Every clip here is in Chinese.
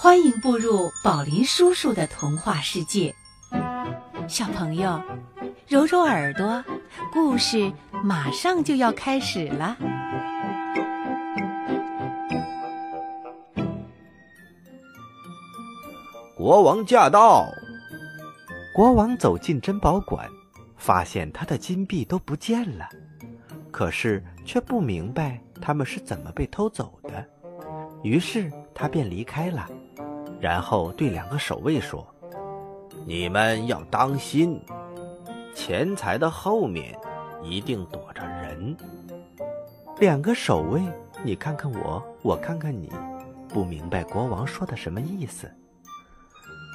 欢迎步入宝林叔叔的童话世界，小朋友，揉揉耳朵，故事马上就要开始了。国王驾到！国王走进珍宝馆，发现他的金币都不见了，可是却不明白他们是怎么被偷走的，于是他便离开了。然后对两个守卫说：“你们要当心，钱财的后面一定躲着人。”两个守卫，你看看我，我看看你，不明白国王说的什么意思。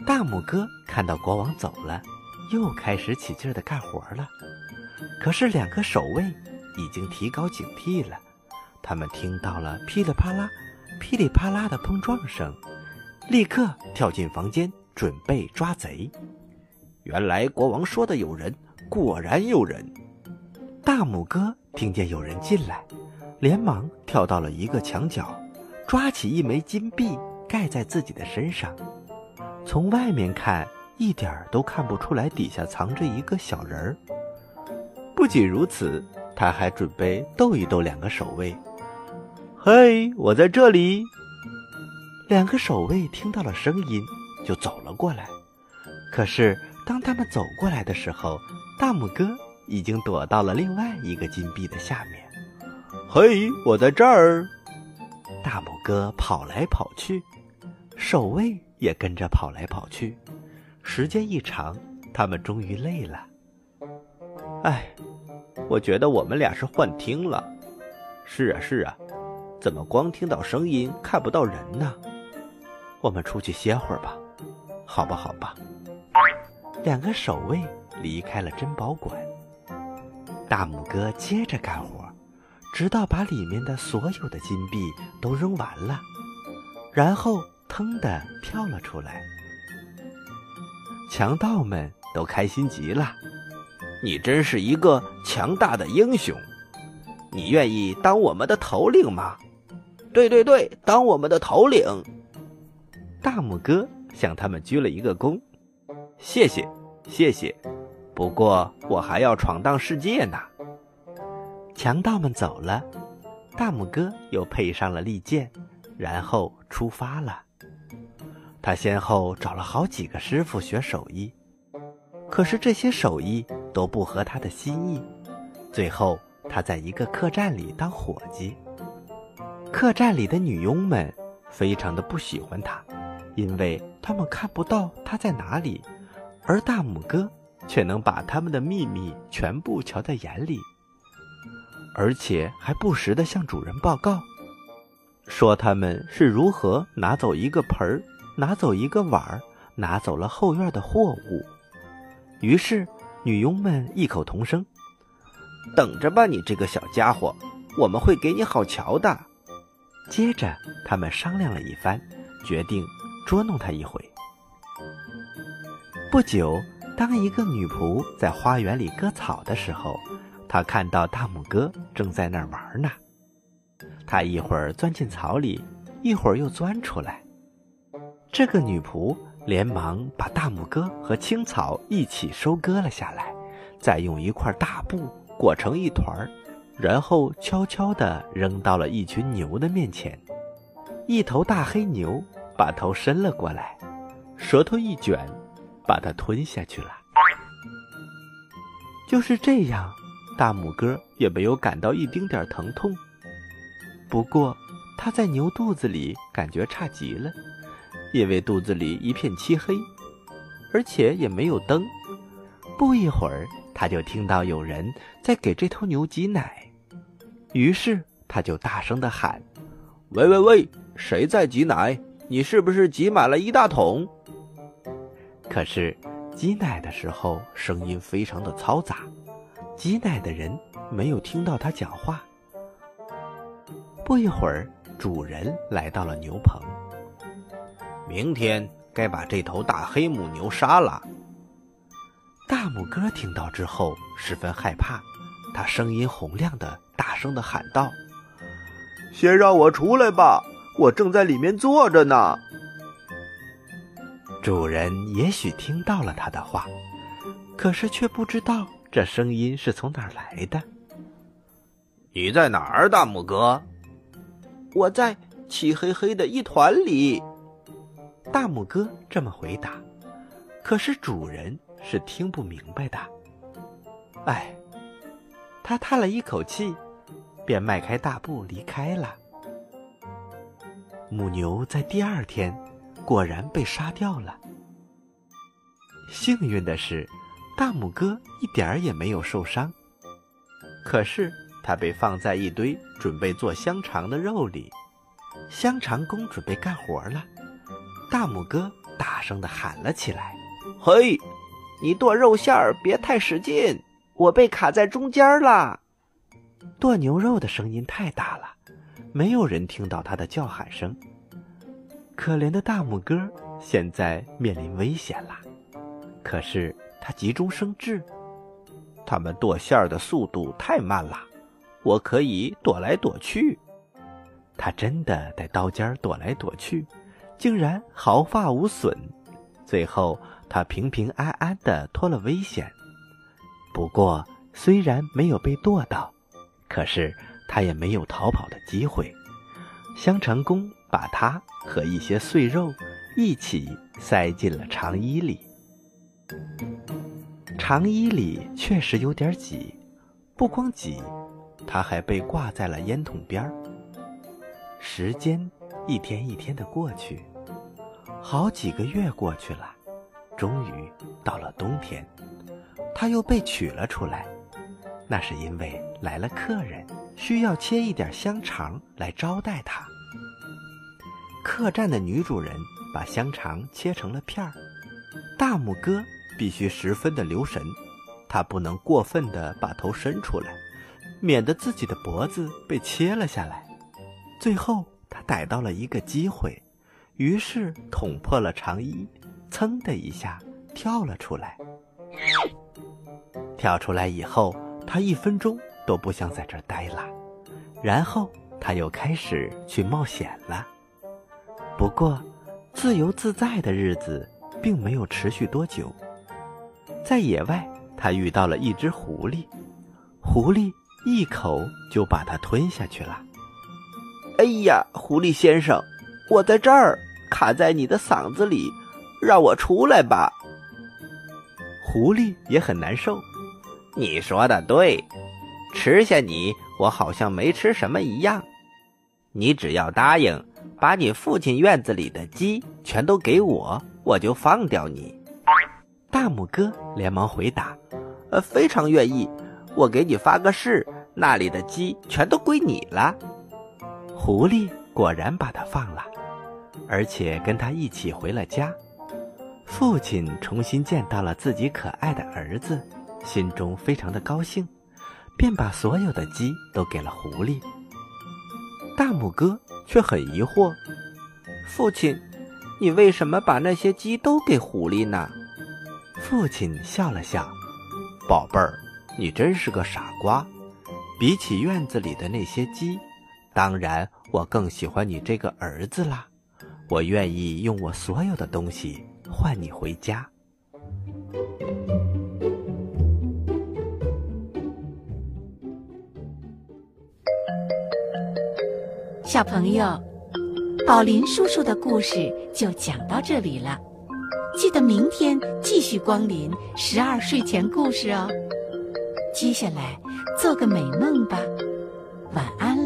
大拇哥看到国王走了，又开始起劲的干活了。可是两个守卫已经提高警惕了，他们听到了噼里啪啦、噼里啪啦的碰撞声。立刻跳进房间，准备抓贼。原来国王说的有人，果然有人。大拇哥听见有人进来，连忙跳到了一个墙角，抓起一枚金币盖在自己的身上。从外面看，一点儿都看不出来底下藏着一个小人儿。不仅如此，他还准备逗一逗两个守卫。嘿，我在这里。两个守卫听到了声音，就走了过来。可是当他们走过来的时候，大拇哥已经躲到了另外一个金币的下面。嘿，我在这儿！大拇哥跑来跑去，守卫也跟着跑来跑去。时间一长，他们终于累了。哎，我觉得我们俩是幻听了。是啊，是啊，怎么光听到声音看不到人呢？我们出去歇会儿吧，好吧，好吧。两个守卫离开了珍宝馆，大拇哥接着干活，直到把里面的所有的金币都扔完了，然后腾的跳了出来。强盗们都开心极了，你真是一个强大的英雄，你愿意当我们的头领吗？对对对，当我们的头领。大拇哥向他们鞠了一个躬，谢谢，谢谢。不过我还要闯荡世界呢。强盗们走了，大拇哥又配上了利剑，然后出发了。他先后找了好几个师傅学手艺，可是这些手艺都不合他的心意。最后，他在一个客栈里当伙计。客栈里的女佣们非常的不喜欢他。因为他们看不到他在哪里，而大拇哥却能把他们的秘密全部瞧在眼里，而且还不时的向主人报告，说他们是如何拿走一个盆儿，拿走一个碗儿，拿走了后院的货物。于是女佣们异口同声：“等着吧，你这个小家伙，我们会给你好瞧的。”接着他们商量了一番，决定。捉弄他一回。不久，当一个女仆在花园里割草的时候，她看到大拇哥正在那儿玩呢。他一会儿钻进草里，一会儿又钻出来。这个女仆连忙把大拇哥和青草一起收割了下来，再用一块大布裹成一团儿，然后悄悄地扔到了一群牛的面前。一头大黑牛。把头伸了过来，舌头一卷，把它吞下去了。就是这样，大拇哥也没有感到一丁点疼痛。不过，他在牛肚子里感觉差极了，因为肚子里一片漆黑，而且也没有灯。不一会儿，他就听到有人在给这头牛挤奶，于是他就大声的喊：“喂喂喂，谁在挤奶？”你是不是挤满了一大桶？可是挤奶的时候声音非常的嘈杂，挤奶的人没有听到他讲话。不一会儿，主人来到了牛棚。明天该把这头大黑母牛杀了。大拇哥听到之后十分害怕，他声音洪亮的大声的喊道：“先让我出来吧！”我正在里面坐着呢。主人也许听到了他的话，可是却不知道这声音是从哪儿来的。你在哪儿，大拇哥？我在漆黑黑的一团里。大拇哥这么回答，可是主人是听不明白的。哎，他叹了一口气，便迈开大步离开了。母牛在第二天果然被杀掉了。幸运的是，大拇哥一点儿也没有受伤。可是。他被放在一堆准备做香肠的肉里，香肠工准备干活了。大拇哥大声的喊了起来：“嘿，你剁肉馅儿别太使劲，我被卡在中间了。”剁牛肉的声音太大了，没有人听到他的叫喊声。可怜的大拇哥现在面临危险了，可是他急中生智，他们剁馅儿的速度太慢了。我可以躲来躲去，他真的在刀尖躲来躲去，竟然毫发无损。最后，他平平安安的脱了危险。不过，虽然没有被剁到，可是他也没有逃跑的机会。香肠工把他和一些碎肉一起塞进了长衣里。长衣里确实有点挤，不光挤。他还被挂在了烟筒边儿。时间一天一天的过去，好几个月过去了，终于到了冬天，他又被取了出来。那是因为来了客人，需要切一点香肠来招待他。客栈的女主人把香肠切成了片儿，大拇哥必须十分的留神，他不能过分的把头伸出来。免得自己的脖子被切了下来。最后，他逮到了一个机会，于是捅破了长衣，噌的一下跳了出来。跳出来以后，他一分钟都不想在这儿待了。然后，他又开始去冒险了。不过，自由自在的日子并没有持续多久。在野外，他遇到了一只狐狸，狐狸。一口就把它吞下去了。哎呀，狐狸先生，我在这儿卡在你的嗓子里，让我出来吧。狐狸也很难受。你说的对，吃下你，我好像没吃什么一样。你只要答应把你父亲院子里的鸡全都给我，我就放掉你。大拇哥连忙回答：“呃，非常愿意。”我给你发个誓，那里的鸡全都归你了。狐狸果然把他放了，而且跟他一起回了家。父亲重新见到了自己可爱的儿子，心中非常的高兴，便把所有的鸡都给了狐狸。大拇哥却很疑惑：“父亲，你为什么把那些鸡都给狐狸呢？”父亲笑了笑：“宝贝儿。”你真是个傻瓜！比起院子里的那些鸡，当然我更喜欢你这个儿子啦。我愿意用我所有的东西换你回家。小朋友，宝林叔叔的故事就讲到这里了。记得明天继续光临十二睡前故事哦。接下来，做个美梦吧，晚安。